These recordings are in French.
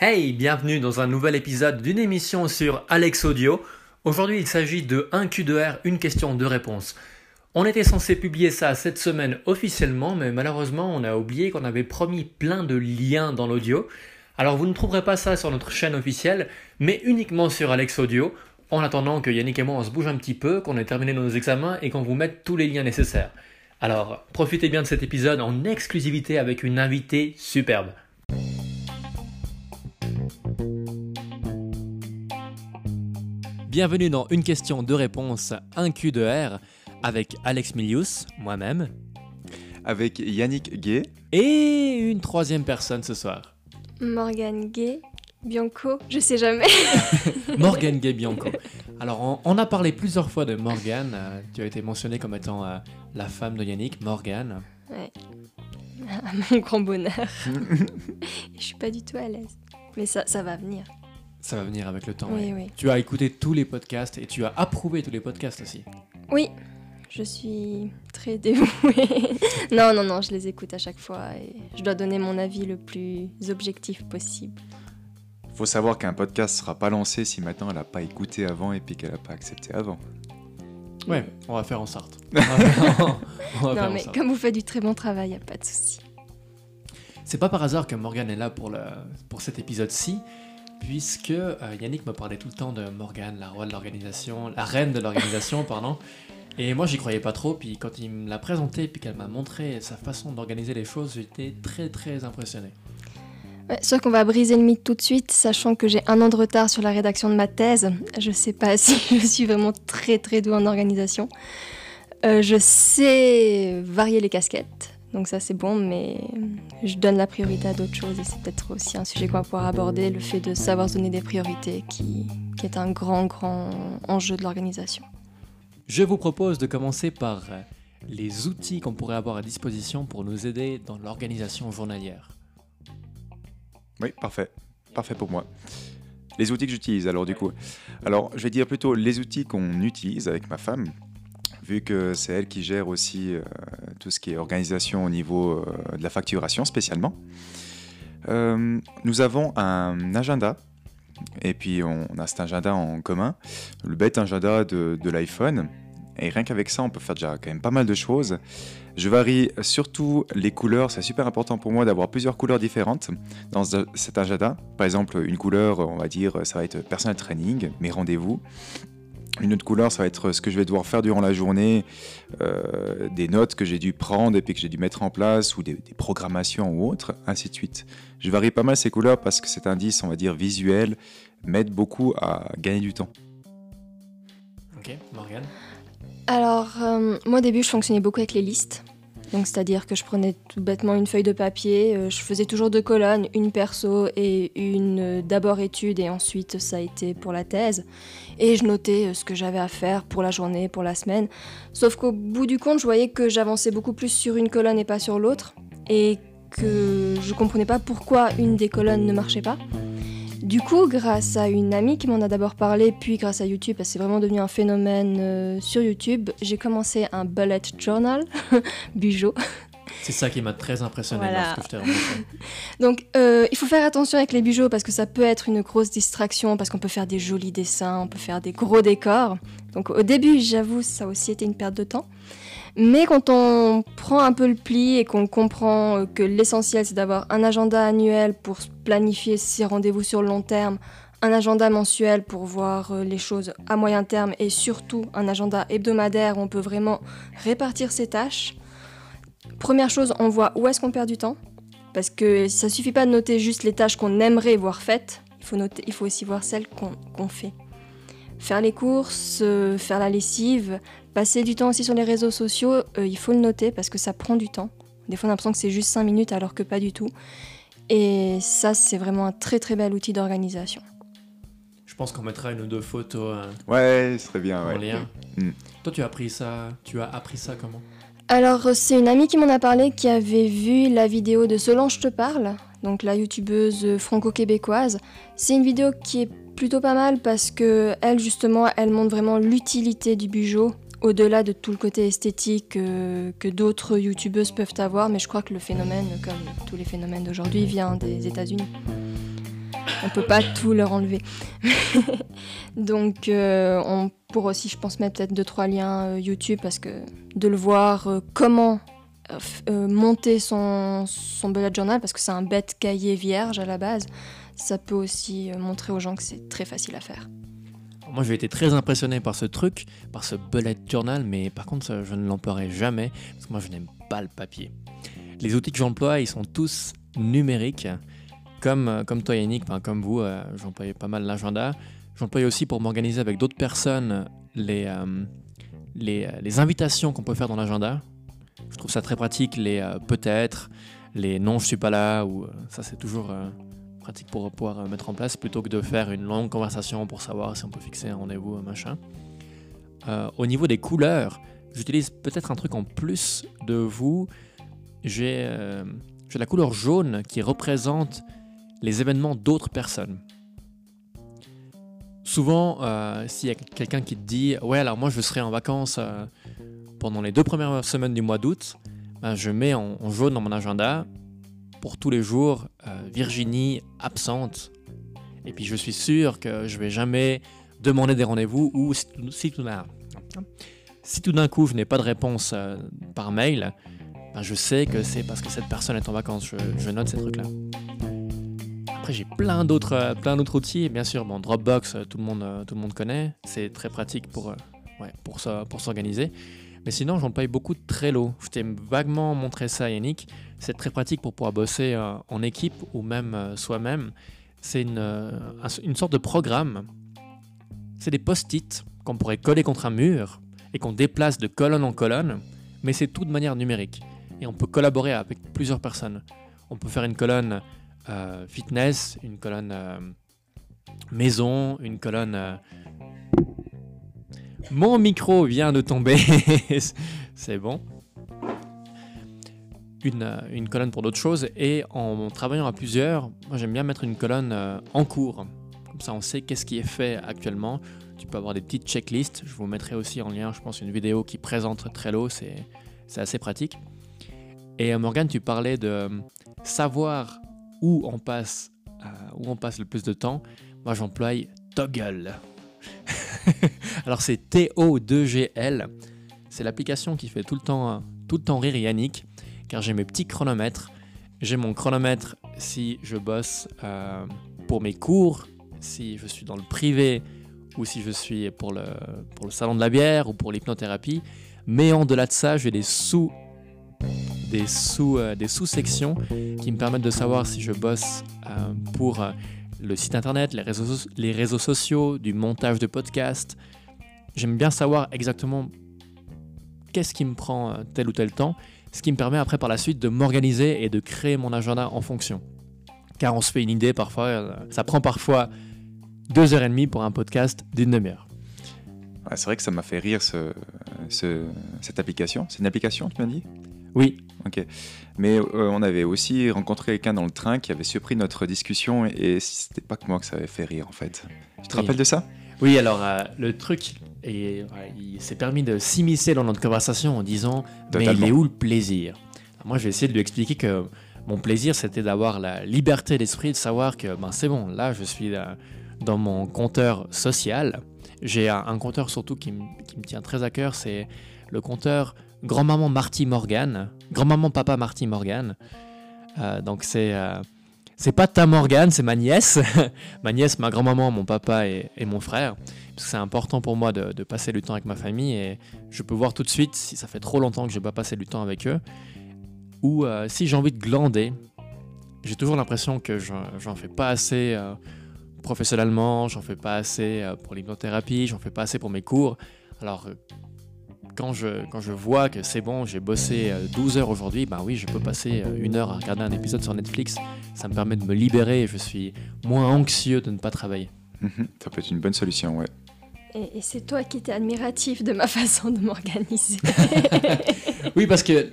Hey, bienvenue dans un nouvel épisode d'une émission sur Alex Audio. Aujourd'hui, il s'agit de 1Q2R, une question, de réponse. On était censé publier ça cette semaine officiellement, mais malheureusement, on a oublié qu'on avait promis plein de liens dans l'audio. Alors, vous ne trouverez pas ça sur notre chaîne officielle, mais uniquement sur Alex Audio, en attendant que Yannick et moi on se bouge un petit peu, qu'on ait terminé nos examens et qu'on vous mette tous les liens nécessaires. Alors, profitez bien de cet épisode en exclusivité avec une invitée superbe. Bienvenue dans Une question, de réponse, un Q de R avec Alex Milius, moi-même. Avec Yannick Gay. Et une troisième personne ce soir. Morgane Gay. Bianco, je sais jamais. Morgane Gay Bianco. Alors, on, a parlé plusieurs fois de Morgane. Euh, tu as été mentionnée comme étant euh, la femme de Yannick, Morgane. Ouais. À mon grand bonheur. je suis pas du tout à l'aise. Mais ça, ça va venir. Ça va venir avec le temps. Oui, oui. Tu as écouté tous les podcasts et tu as approuvé tous les podcasts aussi. Oui, je suis très dévouée. non, non, non, je les écoute à chaque fois et je dois donner mon avis le plus objectif possible. Faut savoir qu'un podcast sera pas lancé si maintenant elle n'a pas écouté avant et puis qu'elle n'a pas accepté avant. Ouais, on va faire en sorte. non, mais comme vous faites du très bon travail, y a pas de souci. C'est pas par hasard que Morgane est là pour, le, pour cet épisode-ci, puisque euh, Yannick me parlait tout le temps de Morgane, la roi de l'organisation, la reine de l'organisation, pardon. Et moi, j'y croyais pas trop. Puis quand il me l'a présenté, puis qu'elle m'a montré sa façon d'organiser les choses, j'étais très très impressionné. Ouais, sauf qu'on va briser le mythe tout de suite, sachant que j'ai un an de retard sur la rédaction de ma thèse. Je sais pas si je suis vraiment très très douée en organisation. Euh, je sais varier les casquettes, donc ça c'est bon, mais je donne la priorité à d'autres choses et c'est peut-être aussi un sujet qu'on va pouvoir aborder, le fait de savoir donner des priorités qui, qui est un grand grand enjeu de l'organisation. Je vous propose de commencer par les outils qu'on pourrait avoir à disposition pour nous aider dans l'organisation journalière. Oui, parfait. Parfait pour moi. Les outils que j'utilise, alors du coup. Alors, je vais dire plutôt les outils qu'on utilise avec ma femme, vu que c'est elle qui gère aussi euh, tout ce qui est organisation au niveau euh, de la facturation spécialement. nous avons un agenda et puis on a cet agenda en commun, le bête agenda de, l'iPhone. Et rien qu'avec ça, on peut faire déjà quand même pas mal de choses. Je varie surtout les couleurs, c'est super important pour moi d'avoir plusieurs couleurs différentes dans cet agenda. Par exemple, une couleur, on va dire, ça va être personal training, mes rendez-vous. Une autre couleur, ça va être ce que je vais devoir faire durant la journée, euh, des notes que j'ai dû prendre et puis que j'ai dû mettre en place, ou des, programmations ou autres, ainsi de suite. Je varie pas mal ces couleurs parce que cet indice, on va dire visuel, m'aide beaucoup à gagner du temps. Ok, Morgane? Alors, euh, moi au début, je fonctionnais beaucoup avec les listes. Donc, c'est-à-dire que je prenais tout bêtement une feuille de papier, euh, je faisais toujours deux colonnes, une perso et une euh, d'abord étude et ensuite ça a été pour la thèse. Et je notais euh, ce que j'avais à faire pour la journée, pour la semaine. Sauf qu'au bout du compte, je voyais que j'avançais beaucoup plus sur une colonne et pas sur l'autre. Et que je comprenais pas pourquoi une des colonnes ne marchait pas. Du coup, grâce à une amie qui m'en a d'abord parlé, puis grâce à YouTube, parce que c'est vraiment devenu un phénomène euh, sur YouTube, j'ai commencé un bullet journal, Bujo. C'est ça qui m'a très impressionné lorsque je t'ai rencontré. Donc, euh, il faut faire attention avec les bijoux parce que ça peut être une grosse distraction, parce qu'on peut faire des jolis dessins, on peut faire des gros décors. Donc, au début, j'avoue, ça a aussi été une perte de temps. Mais quand on prend un peu le pli et qu'on comprend euh, que l'essentiel c'est d'avoir un agenda annuel pour planifier ses rendez-vous sur le long terme, un agenda mensuel pour voir euh, les choses à moyen terme et surtout un agenda hebdomadaire où on peut vraiment répartir ses tâches. Première chose, on voit où est-ce qu'on perd du temps. Parce que ça suffit pas de noter juste les tâches qu'on aimerait voir faites, il faut, noter, il faut aussi voir celles qu'on fait. Faire les courses, euh, faire la lessive, Passer du temps aussi sur les réseaux sociaux, euh, il faut le noter parce que ça prend du temps. Des fois, on a l'impression que c'est juste 5 minutes alors que pas du tout. Et ça, c'est vraiment un très très bel outil d'organisation. Je pense qu'on mettra une ou deux photos. Hein, ouais, ce serait bien. En lien. Mm. Toi, tu as appris ça. Tu as appris ça comment? Alors, c'est une amie qui m'en a parlé, qui avait vu la vidéo de Solange te parle, donc la youtubeuse franco-québécoise. C'est une vidéo qui est plutôt pas mal parce que elle justement, elle montre vraiment l'utilité du bijou au-delà de tout le côté esthétique euh, que d'autres youtubeuses peuvent avoir, mais je crois que le phénomène, comme tous les phénomènes d'aujourd'hui, vient des États-Unis. On peut pas tout leur enlever. Donc, euh, on pourrait aussi, je pense, mettre peut-être deux trois liens euh, YouTube parce que de le voir euh, comment monter son, son bullet journal, parce que c'est un bête cahier vierge à la base, ça peut aussi montrer aux gens que c'est très facile à faire. Moi, j'ai été très impressionné par ce truc, par ce bullet journal, mais par contre, je ne l'emploierai jamais, parce que moi, je n'aime pas le papier. Les outils que j'emploie, ils sont tous numériques, comme, euh, comme toi, Yannick, comme vous, euh, j'employais pas mal l'agenda. J'emploie aussi pour m'organiser avec d'autres personnes les, euh, euh, les invitations qu'on peut faire dans l'agenda. Je trouve ça très pratique, les peut-être, les non, je suis pas là, ou ça, c'est toujours pratique pour pouvoir mettre en place plutôt que de faire une longue conversation pour savoir si on peut fixer un rendez-vous, machin. Au niveau des couleurs, j'utilise peut-être un truc en plus de vous. J'ai euh, la couleur jaune qui représente les événements d'autres personnes. Souvent, euh, s'il y a quelqu'un qui te dit Ouais, alors moi je serai en vacances euh, pendant les deux premières semaines du mois d'août, ben, je mets en, jaune dans mon agenda pour tous les jours euh, Virginie absente. Et puis je suis sûr que je vais jamais demander des rendez-vous ou si, si tout d'un coup je n'ai pas de réponse par mail, ben, je sais que c'est parce que cette personne est en vacances. Je, je note ces trucs-là. J'ai plein d'autres euh, plein d'autres outils. Bien sûr, bon, Dropbox, euh, tout le monde euh, tout le monde connaît. C'est très pratique pour ouais, pour pour s'organiser. Mais sinon, j'emploie beaucoup de Trello. Je t'ai vaguement montré ça, Yannick. C'est très pratique pour pouvoir bosser en équipe ou même soi-même. C'est une, un- une sorte de programme. C'est des post-it qu'on pourrait coller contre un mur et qu'on déplace de colonne en colonne, mais c'est tout de manière numérique. Et on peut collaborer avec plusieurs personnes. On peut faire une colonne euh, fitness, une colonne euh, maison, une colonne... euh, Mon micro vient de tomber, c'est bon. Une, une colonne pour d'autres choses et en travaillant à plusieurs, moi j'aime bien mettre une colonne en cours. Comme ça on sait qu'est-ce qui est fait actuellement. Tu peux avoir des petites checklists. Je vous mettrai aussi en lien, je pense, une vidéo qui présente Trello. C'est assez pratique. Et Morgane, tu parlais de savoir où on passe, euh, où on passe le plus de temps. Moi j'emploie Toggle. Alors c'est T-O-2-G-L. C'est l'application qui fait tout le temps, tout le temps rire Yannick, car j'ai mes petits chronomètres. J'ai mon chronomètre si je bosse euh, pour mes cours, si je suis dans le privé ou si je suis pour le, pour le salon de la bière ou pour l'hypnothérapie. Mais en delà de ça, j'ai des sous des sous euh, des sous-sections qui me permettent de savoir si je bosse euh, pour euh, le site internet, les réseaux, so- les réseaux sociaux, du montage de podcasts. J'aime bien savoir exactement qu'est-ce qui me prend tel ou tel temps, ce qui me permet après par la suite de m'organiser et de créer mon agenda en fonction. Car on se fait une idée parfois, ça prend parfois deux heures et demie pour un podcast d'une demi-heure. C'est vrai que ça m'a fait rire ce, ce- cette application. C'est une application, tu m'as dit? Oui, Ok. Mais euh, on avait aussi rencontré quelqu'un dans le train qui avait surpris notre discussion et c'était pas que moi que ça avait fait rire en fait. Tu te Oui. rappelles de ça? Oui, alors euh, le truc, ouais, il s'est permis de s'immiscer dans notre conversation en disant Mais il est où le plaisir? Alors Moi, je vais essayer de lui expliquer que mon plaisir, c'était d'avoir la liberté d'esprit, de savoir que ben, c'est bon, là, je suis euh, dans mon compteur social. J'ai un, un compteur surtout qui me tient très à cœur, c'est le compteur Grand-maman Marty Morgan, Grand-maman Papa Marty Morgan. Euh, donc c'est euh, c'est pas ta Morgan, c'est ma nièce. ma nièce, ma grand-maman, mon papa et, mon frère. C'est important pour moi de, passer du temps avec ma famille et je peux voir tout de suite si ça fait trop longtemps que j'ai pas passé du temps avec eux ou euh, si j'ai envie de glander. J'ai toujours l'impression que j'en fais pas assez professionnellement, j'en fais pas assez pour l'hypnothérapie, j'en fais pas assez pour mes cours. Alors quand je, quand je vois que c'est bon, j'ai bossé euh, 12 heures aujourd'hui, ben oui, je peux passer euh, une heure à regarder un épisode sur Netflix. Ça me permet de me libérer et je suis moins anxieux de ne pas travailler. Mhm, Ça peut être une bonne solution, ouais. Et, et c'est toi qui étais admiratif de ma façon de m'organiser. Oui, parce que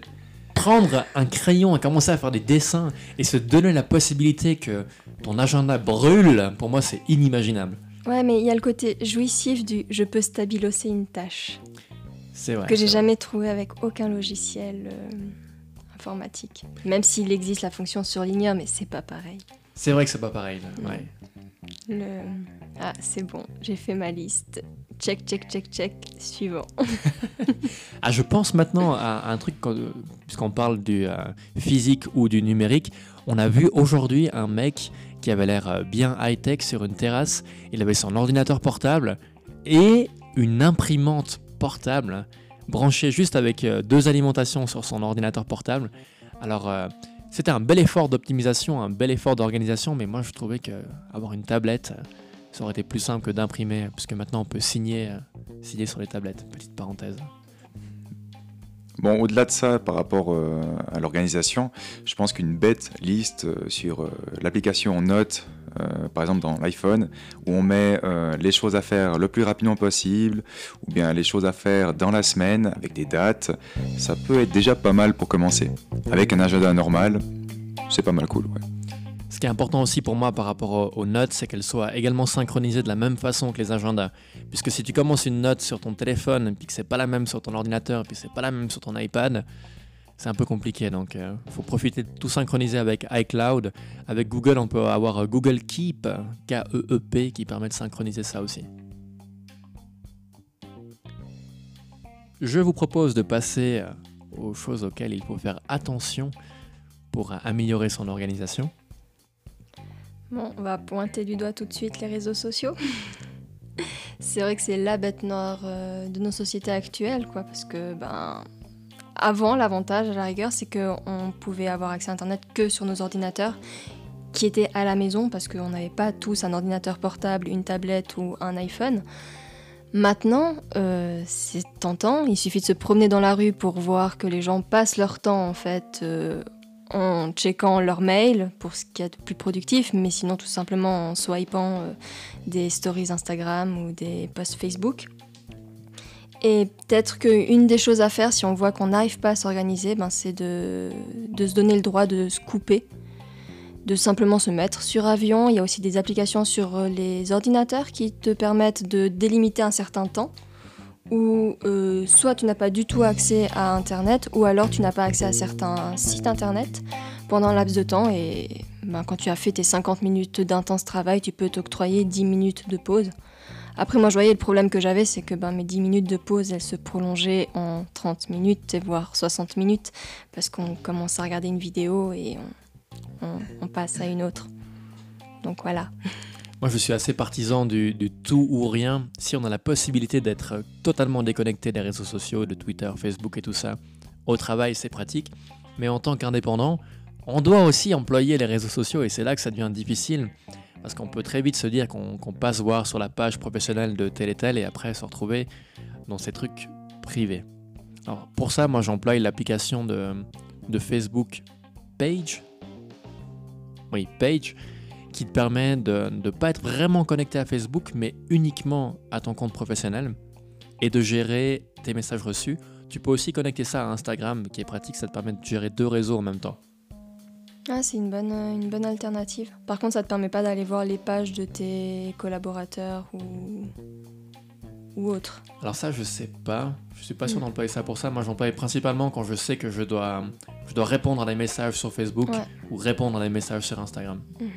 prendre un crayon et commencer à faire des dessins et se donner la possibilité que ton agenda brûle, pour moi, c'est inimaginable. ouais, mais il y a le côté jouissif du je peux stabilosser une tâche C'est vrai. que j'ai jamais trouvé avec aucun logiciel euh, informatique. Même s'il existe la fonction surligneur, mais c'est pas pareil. C'est vrai que c'est pas pareil. là, ouais. Le... Ah, c'est bon, j'ai fait ma liste. Check, check, check, check. Suivant. ah, je pense maintenant à un truc, puisqu'on parle du euh, physique ou du numérique. On a vu aujourd'hui un mec qui avait l'air euh, bien high-tech sur une terrasse. Il avait son ordinateur portable et une imprimante branchée juste avec euh, deux alimentations sur son ordinateur portable. Alors, c'était un bel effort d'optimisation, un bel effort d'organisation, mais moi je trouvais qu'avoir une tablette, ça aurait été plus simple que d'imprimer, puisque maintenant on peut signer, euh, signer sur les tablettes. Petite parenthèse. Bon, au-delà de ça, par rapport euh, à l'organisation, je pense qu'une bête liste euh, sur l'application Note, par exemple dans l'iPhone, où on met les choses à faire le plus rapidement possible, ou bien les choses à faire dans la semaine, avec des dates, ça peut être déjà pas mal pour commencer. Avec un agenda normal, c'est pas mal cool. Ce qui est important aussi pour moi par rapport aux notes, c'est qu'elles soient également synchronisées de la même façon que les agendas. Puisque si tu commences une note sur ton téléphone, puis que c'est pas la même sur ton ordinateur, puis c'est pas la même sur ton iPad, c'est un peu compliqué. Donc, il euh, faut profiter de tout synchroniser avec iCloud. Avec Google, on peut avoir Google Keep, K-E-E-P, qui permet de synchroniser ça aussi. Je vous propose de passer euh, aux choses auxquelles il faut faire attention pour améliorer son organisation. Bon, on va pointer du doigt tout de suite les réseaux sociaux. c'est vrai que c'est la bête noire euh, de nos sociétés actuelles, quoi, parce que ben avant l'avantage à la rigueur, c'est qu'on pouvait avoir accès à Internet que sur nos ordinateurs qui étaient à la maison parce qu'on n'avait pas tous un ordinateur portable, une tablette ou un iPhone. Maintenant, euh, c'est tentant. Il suffit de se promener dans la rue pour voir que les gens passent leur temps en fait euh, en checkant leur mail pour ce qu'il y a de plus productif, mais sinon tout simplement en swipant euh, des stories Instagram ou des posts Facebook. Et peut-être qu'une des choses à faire si on voit qu'on n'arrive pas à s'organiser, ben, c'est de, de, se donner le droit de se couper, de simplement se mettre sur avion. Il y a aussi des applications sur euh, les ordinateurs qui te permettent de délimiter un certain temps où euh, soit tu n'as pas du tout accès à Internet, ou alors tu n'as pas accès à certains sites Internet pendant un laps de temps. Et ben, quand tu as fait tes 50 minutes d'intense travail, tu peux t'octroyer 10 minutes de pause. Après, moi, je voyais le problème que j'avais, c'est que ben, mes 10 minutes de pause, elles se prolongeaient en 30 minutes, voire 60 minutes, parce qu'on commence à regarder une vidéo et on passe à une autre. Donc voilà. Moi, je suis assez partisan du, tout ou rien. Si on a la possibilité d'être totalement déconnecté des réseaux sociaux, de Twitter, Facebook et tout ça, au travail, c'est pratique. Mais en tant qu'indépendant, on doit aussi employer les réseaux sociaux et c'est là que ça devient difficile. Parce qu'on peut très vite se dire qu'on passe voir sur la page professionnelle de tel et tel et après se retrouver dans ces trucs privés. Alors pour ça, moi j'emploie l'application de, de Facebook Page. Oui, Page qui te permet de ne pas être vraiment connecté à Facebook, mais uniquement à ton compte professionnel et de gérer tes messages reçus. Tu peux aussi connecter ça à Instagram, qui est pratique, ça te permet de gérer deux réseaux en même temps. Ah, c'est une bonne, une bonne alternative. Par contre, ça te permet pas d'aller voir les pages de tes collaborateurs ou, ou autres. Alors ça, je sais pas. Je suis pas sûr mm. d'employer ça pour ça. Moi, j'emploie principalement quand je sais que je dois, je dois répondre à des messages sur Facebook ou répondre à des messages sur Instagram. Mhm.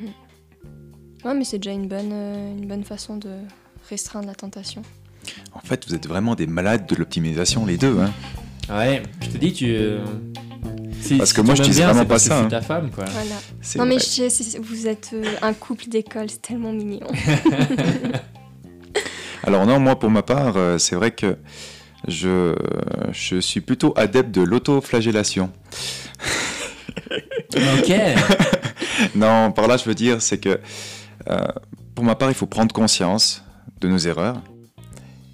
Ouais, mais c'est déjà une bonne, euh, une bonne façon de restreindre la tentation. En fait, vous êtes vraiment des malades de l'optimisation, les deux. Hein. Ouais, je te dis, tu. Euh, parce que moi, je dis vraiment pas ça. Hein. ta femme, quoi. Voilà. Non, mais je, vous êtes euh, un couple d'école, c'est tellement mignon. Alors, non, moi, pour ma part, c'est vrai que je, je suis plutôt adepte de l'autoflagellation. ok. non, par là, je veux dire, c'est que euh, pour ma part, il faut prendre conscience de nos erreurs.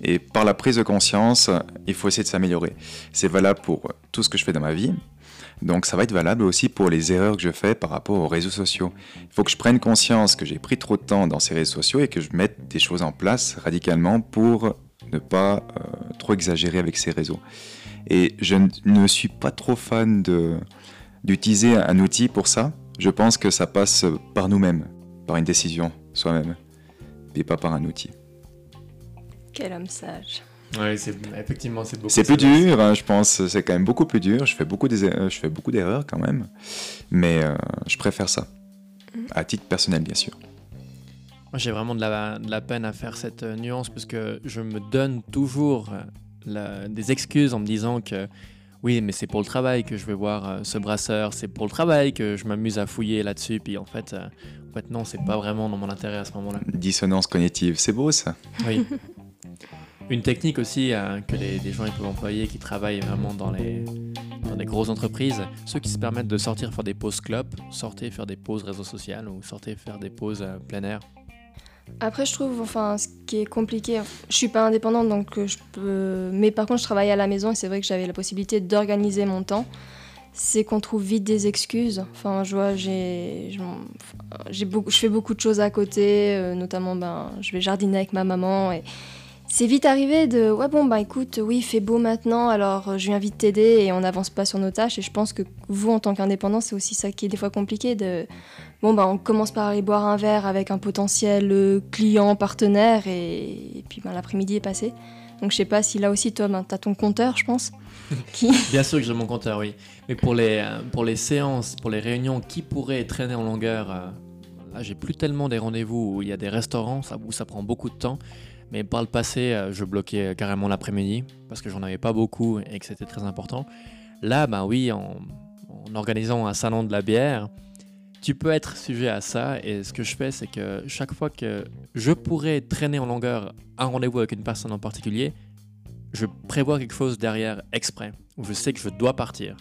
Et par la prise de conscience, il faut essayer de s'améliorer. C'est valable pour tout ce que je fais dans ma vie. Donc ça va être valable aussi pour les erreurs que je fais par rapport aux réseaux sociaux. Il faut que je prenne conscience que j'ai pris trop de temps dans ces réseaux sociaux et que je mette des choses en place radicalement pour ne pas euh, trop exagérer avec ces réseaux. Et je ne suis pas trop fan d'utiliser un outil pour ça. Je pense que ça passe par nous-mêmes par une décision soi-même, et pas par un outil. Quel homme sage. Oui, effectivement, c'est beaucoup. C'est plus dur, hein, je pense. C'est quand même beaucoup plus dur. Je fais beaucoup, je fais beaucoup d'erreurs quand même, mais euh, je préfère ça, à titre personnel, bien sûr. Moi, j'ai vraiment de la, de la, peine à faire cette euh, nuance parce que je me donne toujours la, des excuses en me disant que oui, mais c'est pour le travail que je vais voir euh, ce brasseur, c'est pour le travail que je m'amuse à fouiller là-dessus. Puis en fait, euh, en fait non, c'est pas vraiment dans mon intérêt à ce moment-là. Dissonance cognitive, c'est beau ça. Oui. Une technique aussi euh, que les, gens peuvent employer qui travaillent vraiment dans les, dans des grosses entreprises, ceux qui se permettent de sortir faire des pauses club, sortir faire des pauses réseaux sociaux ou sortir faire des pauses plein air. Après, je trouve, enfin, ce qui est compliqué, je suis pas indépendante, donc euh, je peux. Mais par contre, je travaille à la maison et c'est vrai que j'avais la possibilité d'organiser mon temps. C'est qu'on trouve vite des excuses. Enfin, je vois, j'ai, je fais beaucoup de choses à côté, euh, notamment, ben, je vais jardiner avec ma maman et c'est vite arrivé de ouais bon bah écoute oui il fait beau maintenant alors euh, je viens vite t'aider et on n'avance pas sur nos tâches. Et je pense que vous en tant qu'indépendant c'est aussi ça qui est des fois compliqué de bon bah on commence par aller boire un verre avec un potentiel euh, client partenaire et, puis ben, l'après-midi est passé. Donc je sais pas si là aussi toi ben, tu as ton compteur je pense qui... bien sûr que j'ai mon compteur oui. Mais pour les euh, pour les séances pour les réunions qui pourraient traîner en longueur là j'ai plus tellement des rendez-vous où il y a des restaurants ça, où ça prend beaucoup de temps mais par le passé, euh, je bloquais carrément l'après-midi parce que j'en avais pas beaucoup et que c'était très important. Là, bah oui, en, organisant un salon de la bière, tu peux être sujet à ça. Et ce que je fais, c'est que chaque fois que je pourrais traîner en longueur un rendez-vous avec une personne en particulier, je prévois quelque chose derrière exprès, où je sais que je dois partir.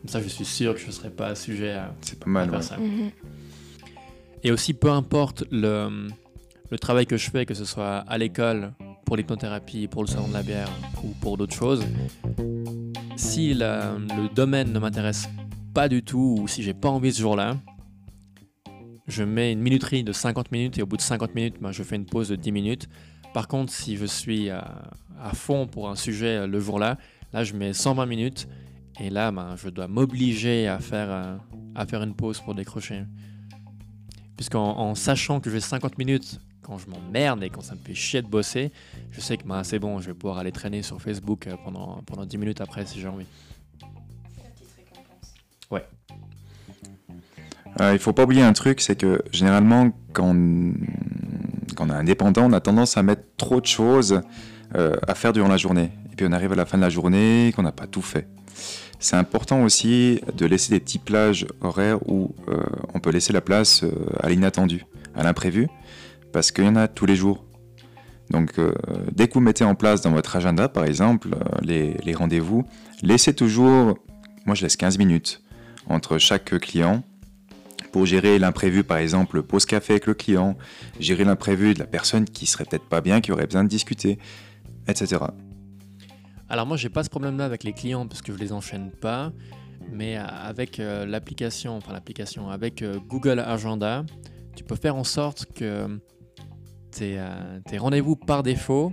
Comme ça, je suis sûr que je ne serai pas sujet à, pas mal, faire ça. Mhm. Et aussi, peu importe le, le travail que je fais, que ce soit à l'école, pour l'hypnothérapie, pour le salon de la bière ou pour d'autres choses, si le domaine ne m'intéresse pas du tout ou si j'ai pas envie ce jour-là, je mets une minuterie de 50 minutes et au bout de 50 minutes, ben, je fais une pause de 10 minutes. Par contre, si je suis à, fond pour un sujet le jour-là, là je mets 120 minutes et là ben, je dois m'obliger à faire, euh, à faire une pause pour décrocher. Puisqu'en en sachant que j'ai 50 minutes quand je m'emmerde et quand ça me fait chier de bosser, je sais que bah, c'est bon, je vais pouvoir aller traîner sur Facebook euh, pendant, pendant 10 minutes après si j'ai envie. Ouais. Euh, il faut pas oublier un truc, c'est que généralement, quand quand on est indépendant, on a tendance à mettre trop de choses euh, à faire durant la journée. Et puis on arrive à la fin de la journée qu'on n'a pas tout fait. C'est important aussi de laisser des petits plages horaires où euh, on peut laisser la place à l'inattendu, à l'imprévu parce qu'il y en a tous les jours. Donc euh, dès que vous mettez en place dans votre agenda, par exemple, euh, les, rendez-vous, laissez toujours, moi je laisse 15 minutes entre chaque client pour gérer l'imprévu, par exemple, pause café avec le client, gérer l'imprévu de la personne qui serait peut-être pas bien, qui aurait besoin de discuter, etc. Alors moi j'ai pas ce problème-là avec les clients parce que je les enchaîne pas, mais avec euh, l'application, enfin l'application, avec Google Agenda, tu peux faire en sorte que euh, tes, rendez-vous par défaut,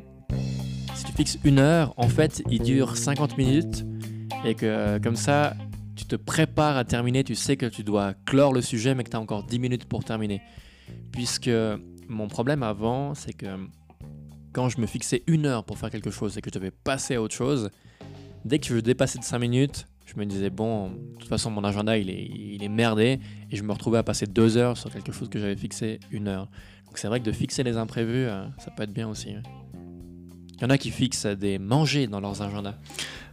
si tu fixes une heure, en fait, il dure 50 minutes et que euh, comme ça, tu te prépares à terminer, tu sais que tu dois clore le sujet, mais que tu as encore 10 minutes pour terminer. Puisque mon problème avant, c'est que quand je me fixais une heure pour faire quelque chose et que je devais passer à autre chose, dès que je dépassais de 5 minutes, je me disais, bon, de toute façon, mon agenda, il est, il est merdé, et je me retrouvais à passer deux heures sur quelque chose que j'avais fixé une heure. Donc c'est vrai que de fixer les imprévus, euh, ça peut être bien aussi. Il y en a qui fixent des manger dans leurs agendas.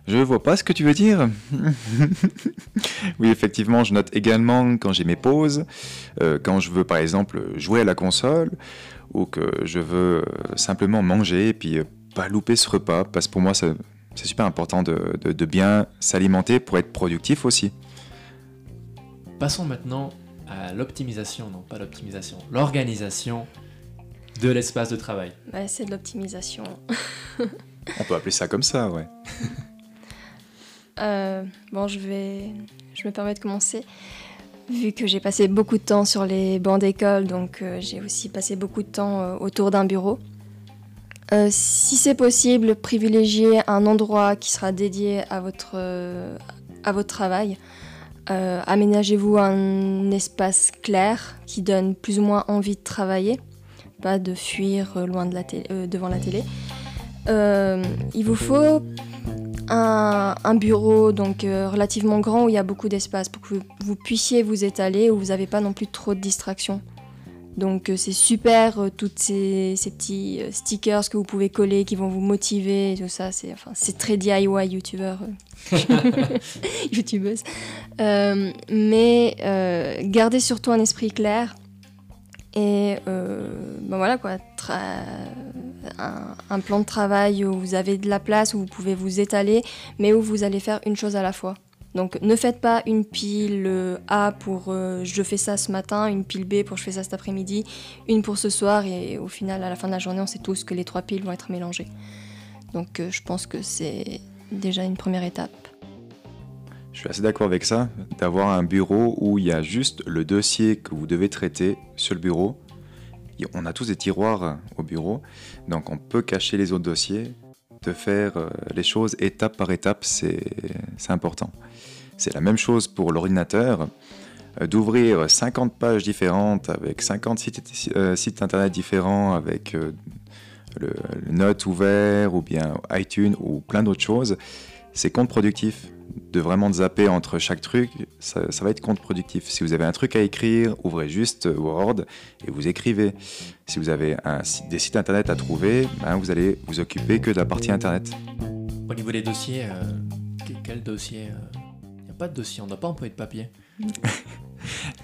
Je vois pas ce que tu veux dire. oui, effectivement, je note également quand j'ai mes pauses, euh, quand je veux par exemple jouer à la console, ou que je veux euh, simplement manger et puis pas louper ce repas, parce que pour moi, c'est super important de, de bien s'alimenter pour être productif aussi. Passons maintenant l'optimisation, non pas l'optimisation, l'organisation de l'espace de travail. c'est de l'optimisation. On peut appeler ça comme ça, ouais. Euh, bon, je vais, je me permets de commencer. Vu que j'ai passé beaucoup de temps sur les bancs d'école, donc euh, j'ai aussi passé beaucoup de temps euh, autour d'un bureau. si c'est possible, privilégiez un endroit qui sera dédié à votre, à votre travail. Euh, aménagez-vous un espace clair qui donne plus ou moins envie de travailler, pas de fuir euh, loin euh, devant la télé. il vous faut un, bureau donc relativement grand où il y a beaucoup d'espace pour que vous, puissiez vous étaler où vous n'avez pas non plus trop de distractions. Donc euh, c'est super, euh, toutes ces, petits euh, stickers que vous pouvez coller qui vont vous motiver, et tout ça, c'est enfin, très DIY youtubeur, euh, youtubeuse. Mais gardez surtout un esprit clair et ben voilà quoi, un plan de travail où vous avez de la place, où vous pouvez vous étaler, mais où vous allez faire une chose à la fois. Donc ne faites pas une pile euh, A pour euh, je fais ça ce matin, une pile B pour je fais ça cet après-midi, une pour ce soir et au final à la fin de la journée on sait tous que les trois piles vont être mélangées. Donc euh, je pense que c'est déjà une première étape. Je suis assez d'accord avec ça, d'avoir un bureau où il y a juste le dossier que vous devez traiter sur le bureau. On a tous des tiroirs au bureau, donc on peut cacher les autres dossiers, de faire euh, les choses étape par étape, c'est important. C'est la même chose pour l'ordinateur, euh, d'ouvrir 50 pages différentes avec 50 sites, euh, sites internet différents, avec le, le Note ouvert ou bien iTunes ou plein d'autres choses, c'est contre-productif de vraiment zapper entre chaque truc, ça, ça va être contre-productif. Si vous avez un truc à écrire, ouvrez juste Word et vous écrivez. Si vous avez un site- des sites internet à trouver, ben, vous allez vous occuper que de la partie internet. Au niveau des dossiers, euh, que- quel dossier Il n'y a pas de dossier, on n'a pas employé de papier.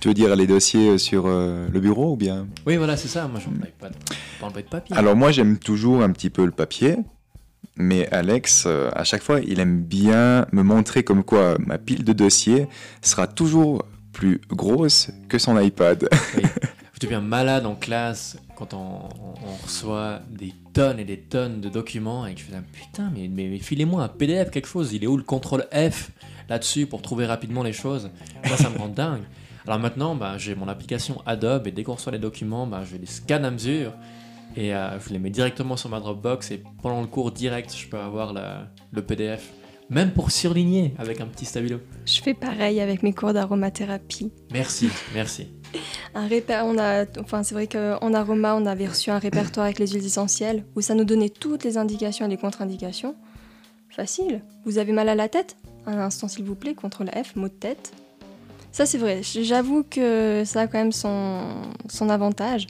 Tu veux dire les dossiers sur euh, le bureau ou bien? Oui, voilà, c'est ça. Moi, je n'emploie pas, de- pas employé de papier. Alors moi j'aime toujours un petit peu le papier, mais Alex, euh, à chaque fois, il aime bien me montrer comme quoi ma pile de dossiers sera toujours plus grosse que son iPad. Oui. Je deviens malade en classe quand on, reçoit des tonnes et des tonnes de documents et que je fais putain, mais, mais, mais filez-moi un PDF, quelque chose. Il est où le contrôle F là-dessus pour trouver rapidement les choses? Moi, ça me rend dingue. Alors maintenant, bah, j'ai mon application Adobe et dès qu'on reçoit les documents, bah, je les scanne à mesure et euh, je les mets directement sur ma Dropbox et pendant le cours direct, je peux avoir la- le PDF. Même pour surligner avec un petit stabilo. Je fais pareil avec mes cours d'aromathérapie. Merci, merci. Un réper- on a, enfin, c'est vrai qu'en aroma, on avait reçu un répertoire avec les huiles essentielles où ça nous donnait toutes les indications et les contre-indications. Facile. Vous avez mal à la tête? Un instant, s'il vous plaît, contrôle F, mot de tête. Ça, c'est vrai. J'avoue que ça a quand même son, son avantage.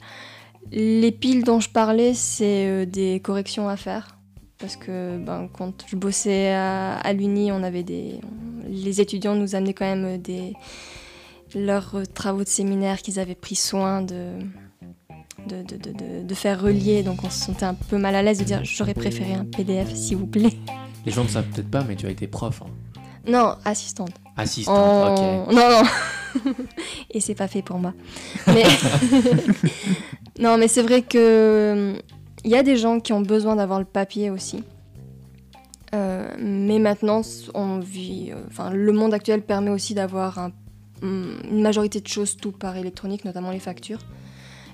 Les piles dont je parlais, c'est euh, des corrections à faire. Parce que ben, quand je bossais à, à l'Uni, on avait des. Les étudiants nous amenaient quand même des, leurs euh, travaux de séminaire qu'ils avaient pris soin de, de, de, de- de- faire relier. Donc on se sentait un peu mal à l'aise de dire j'aurais préféré un PDF s'il vous plaît. Les gens ne savent peut-être pas, mais tu as été prof. hein. Non, assistante. Assistante, En- ok. Non, non. Et c'est pas fait pour moi. Non, mais c'est vrai que il y a des gens qui ont besoin d'avoir le papier aussi. Euh, mais maintenant, euh, le monde actuel permet aussi d'avoir un- une majorité de choses tout par électronique, notamment les factures.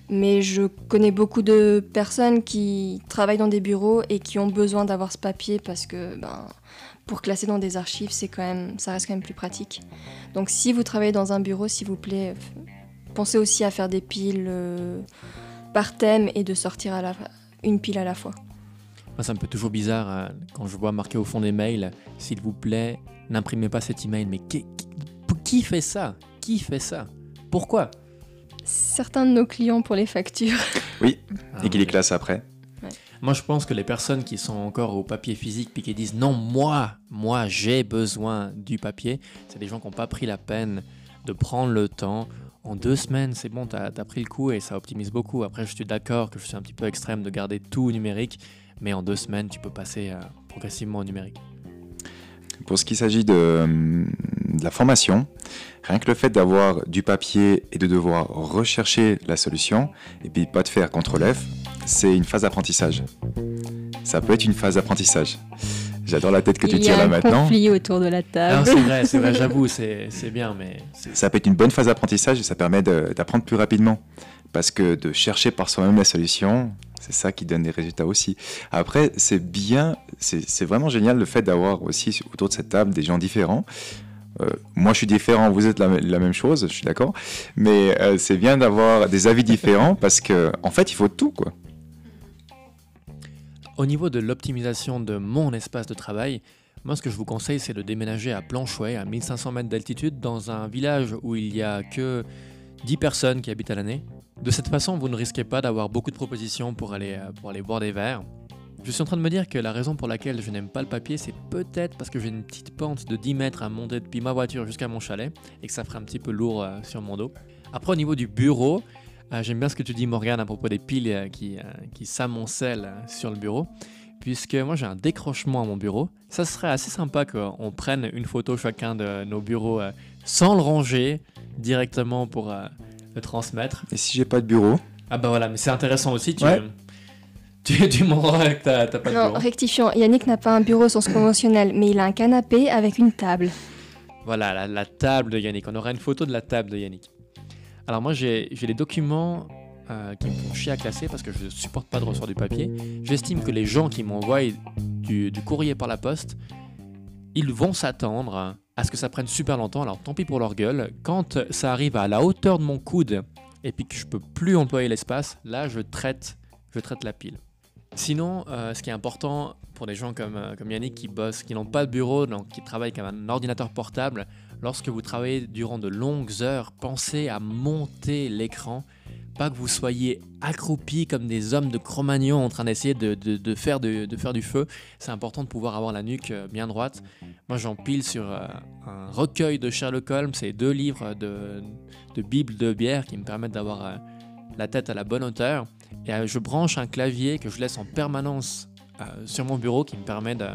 Mais je connais beaucoup de personnes qui travaillent dans des bureaux et qui ont besoin d'avoir ce papier parce que ben, pour classer dans des archives, c'est quand même, ça reste quand même plus pratique. Donc si vous travaillez dans un bureau, s'il vous plaît, pensez aussi à faire des piles euh, par thème et de sortir à la, une pile à la fois. Moi, ça me fait toujours bizarre euh, quand je vois marqué au fond des mails S'il vous plaît, n'imprimez pas cet email. Mais qui, qui- qui fait ça? Qui fait ça? Pourquoi? Certains de nos clients pour les factures. Oui, Ah, et qu'il les classe après. Moi, je pense que les personnes qui sont encore au papier physique puis qui disent non, moi, moi, j'ai besoin du papier, c'est des gens qui n'ont pas pris la peine de prendre le temps. En deux semaines, c'est bon, t'as as pris le coup et ça optimise beaucoup. Après, je suis d'accord que je suis un petit peu extrême de garder tout numérique, mais en deux semaines, tu peux passer euh, progressivement au numérique. Pour ce qui s'agit de, de la formation, rien que le fait d'avoir du papier et de devoir rechercher la solution, et puis pas de faire CTRL F, c'est une phase d'apprentissage. Ça peut être une phase d'apprentissage. J'adore la tête que tu Il y tires a là un maintenant. conflit autour de la table. c'est vrai, c'est vrai, j'avoue, c'est c'est bien, mais Ça peut être une bonne phase d'apprentissage et ça permet d'apprendre plus rapidement. Parce que de chercher par soi-même la solution, c'est ça qui donne des résultats aussi. Après, c'est bien, c'est c'est vraiment génial le fait d'avoir aussi autour de cette table des gens différents. Euh, moi, je suis différent, vous êtes la, la même chose, je suis d'accord. Mais euh, c'est bien d'avoir des avis différents parce que, en fait, il faut tout, quoi. Au niveau de l'optimisation de mon espace de travail, moi ce que je vous conseille c'est de déménager à Planchouet, à 1500 mètres d'altitude, dans un village où il n'y a que 10 personnes qui habitent à l'année. De cette façon, vous ne risquez pas d'avoir beaucoup de propositions pour aller, euh, pour aller boire des verres. Je suis en train de me dire que la raison pour laquelle je n'aime pas le papier, c'est peut-être parce que j'ai une petite pente de 10 mètres à monter depuis ma voiture jusqu'à mon chalet et que ça ferait un petit peu lourd euh, sur mon dos. Après, au niveau du bureau, j'aime bien ce que tu dis, Morgane, à propos des piles euh, qui, euh, qui s'amoncellent euh, sur le bureau. Puisque moi j'ai un décrochement à mon bureau. Ça serait assez sympa qu'on prenne une photo chacun de nos bureaux euh, sans le ranger directement pour euh, le transmettre. Et si j'ai pas de bureau? Ah bah voilà, mais c'est intéressant aussi. Tu, Ouais. tu, tu montreras que t'as pas de Non, bureau. rectifiant, Yannick n'a pas un bureau au sens conventionnel, mais il a un canapé avec une table. Voilà, la, la table de Yannick. On aura une photo de la table de Yannick. Alors moi, j'ai les documents euh, qui me font chier à classer parce que je ne supporte pas de recevoir du papier. J'estime que les gens qui m'envoient du, du courrier par la poste, ils vont s'attendre à ce que ça prenne super longtemps. Alors tant pis pour leur gueule. Quand ça arrive à la hauteur de mon coude et puis que je peux plus employer l'espace, là, je traite, je traite la pile. Sinon, euh, ce qui est important pour des gens comme, euh, comme Yannick qui bossent, qui n'ont pas de bureau, donc qui travaillent avec un ordinateur portable, lorsque vous travaillez durant de longues heures, pensez à monter l'écran. Pas que vous soyez accroupis comme des hommes de Cro-Magnon en train d'essayer de, faire de, faire du feu. C'est important de pouvoir avoir la nuque euh, bien droite. Moi, j'empile sur euh, un recueil de Sherlock Holmes et deux livres de, Bible de bière qui me permettent d'avoir euh, la tête à la bonne hauteur. Et je branche un clavier que je laisse en permanence sur mon bureau qui me permet de-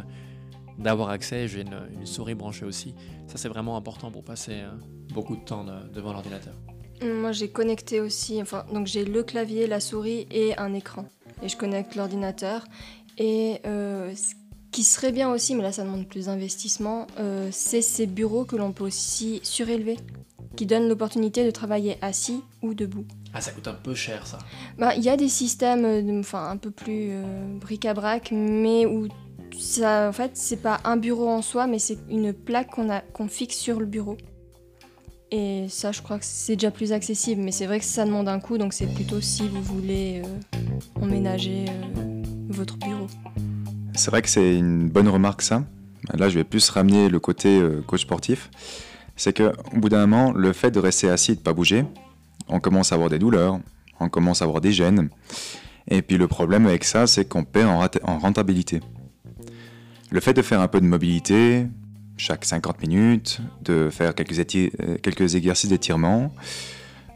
d'avoir accès. J'ai une, une souris branchée aussi. Ça, c'est vraiment important pour passer euh, beaucoup de temps de- devant l'ordinateur. Moi, j'ai connecté aussi, enfin, donc j'ai le clavier, la souris et un écran. Et je connecte l'ordinateur. Et euh, ce qui serait bien aussi, mais là ça demande plus d'investissement, euh, c'est ces bureaux que l'on peut aussi surélever, qui donnent l'opportunité de travailler assis ou debout. Ah, ça coûte un peu cher, ça. Bah, Il y a des systèmes enfin, un peu plus euh, bric-à-brac, mais où ça, en fait, c'est pas un bureau en soi, mais c'est une plaque qu'on qu'on fixe sur le bureau. Et ça, je crois que c'est déjà plus accessible, mais c'est vrai que ça demande un coût, donc c'est plutôt si vous voulez euh, emménager euh, votre bureau. C'est vrai que c'est une bonne remarque ça. Là, je vais plus ramener le côté euh, coach sportif. C'est que au bout d'un moment, le fait de rester assis et de pas bouger, on commence à avoir des douleurs, on commence à avoir des gènes. Et puis le problème avec ça, c'est qu'on perd en rentabilité. Le fait de faire un peu de mobilité, chaque 50 minutes, de faire euh, quelques exercices d'étirement,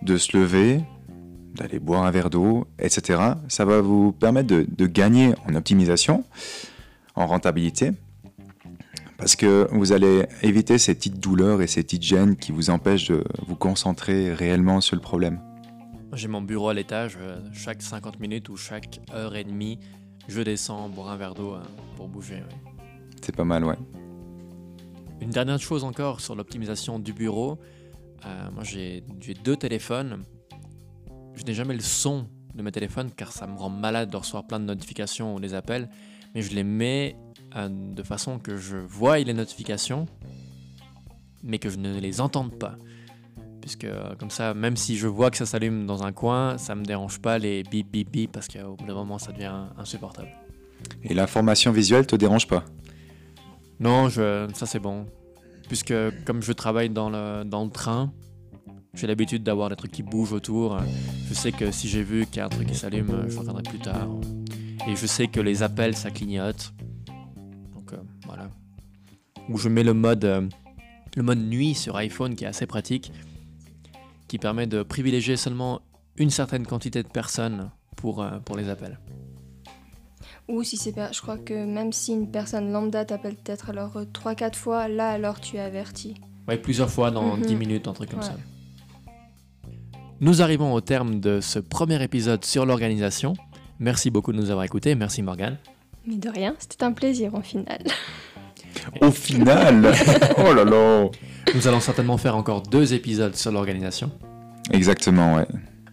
de se lever, d'aller boire un verre d'eau, etc. Ça va vous permettre de, gagner en optimisation, en rentabilité, parce que vous allez éviter ces petites douleurs et ces petites gênes qui vous empêchent de vous concentrer réellement sur le problème. J'ai mon bureau à l'étage. euh, chaque 50 minutes ou chaque heure et demie, je descends boire un verre d'eau euh, pour bouger. C'est pas mal, ouais. Une dernière chose encore sur l'optimisation du bureau. Euh, moi, j'ai deux téléphones. Je n'ai jamais le son de mes téléphones car ça me rend malade de recevoir plein de notifications ou des appels. Mais je les mets euh, de façon que je voie les notifications, mais que je ne les entende pas. Puisque euh, comme ça, même si je vois que ça s'allume dans un coin, ça me dérange pas les bip bip bip parce qu'au bout d'un moment, ça devient insupportable. Et l'information visuelle te dérange pas? Non, je, ça c'est bon. Puisque comme je travaille dans le, dans le train, j'ai l'habitude d'avoir des trucs qui bougent autour. Je sais que si j'ai vu qu'il y a un truc qui s'allume, je regarderai plus tard. Et je sais que les appels, ça clignote. Donc euh, voilà. Ou je mets le mode, euh, le mode nuit sur iPhone qui est assez pratique, qui permet de privilégier seulement une certaine quantité de personnes pour, euh, pour les appels. Ou si c'est pas, je crois que même si une personne lambda t'appelle peut-être alors 3-4 fois, là alors tu es averti. Ouais, plusieurs fois dans Mhm. 10 minutes, un truc comme Ouais. ça. Nous arrivons au terme de ce premier épisode sur l'organisation. Merci beaucoup de nous avoir écoutés. Merci Morgane. Mais de rien, c'était un plaisir en final. Au final Oh là là Nous allons certainement faire encore deux épisodes sur l'organisation. Exactement, ouais.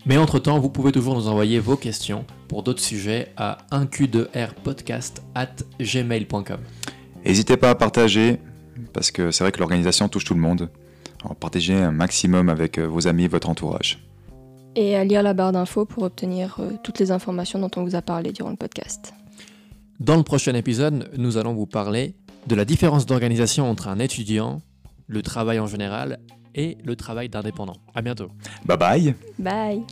Mais entre-temps, vous pouvez toujours nous envoyer vos questions pour d'autres sujets à 1q2rpodcast at gmail.com. N'hésitez pas à partager, parce que c'est vrai que l'organisation touche tout le monde. Alors, partagez un maximum avec euh, vos amis, votre entourage. Et à lire la barre d'infos pour obtenir euh, toutes les informations dont on vous a parlé durant le podcast. Dans le prochain épisode, nous allons vous parler de la différence d'organisation entre un étudiant, le travail en général et le travail d'indépendant. À bientôt. Bye bye Bye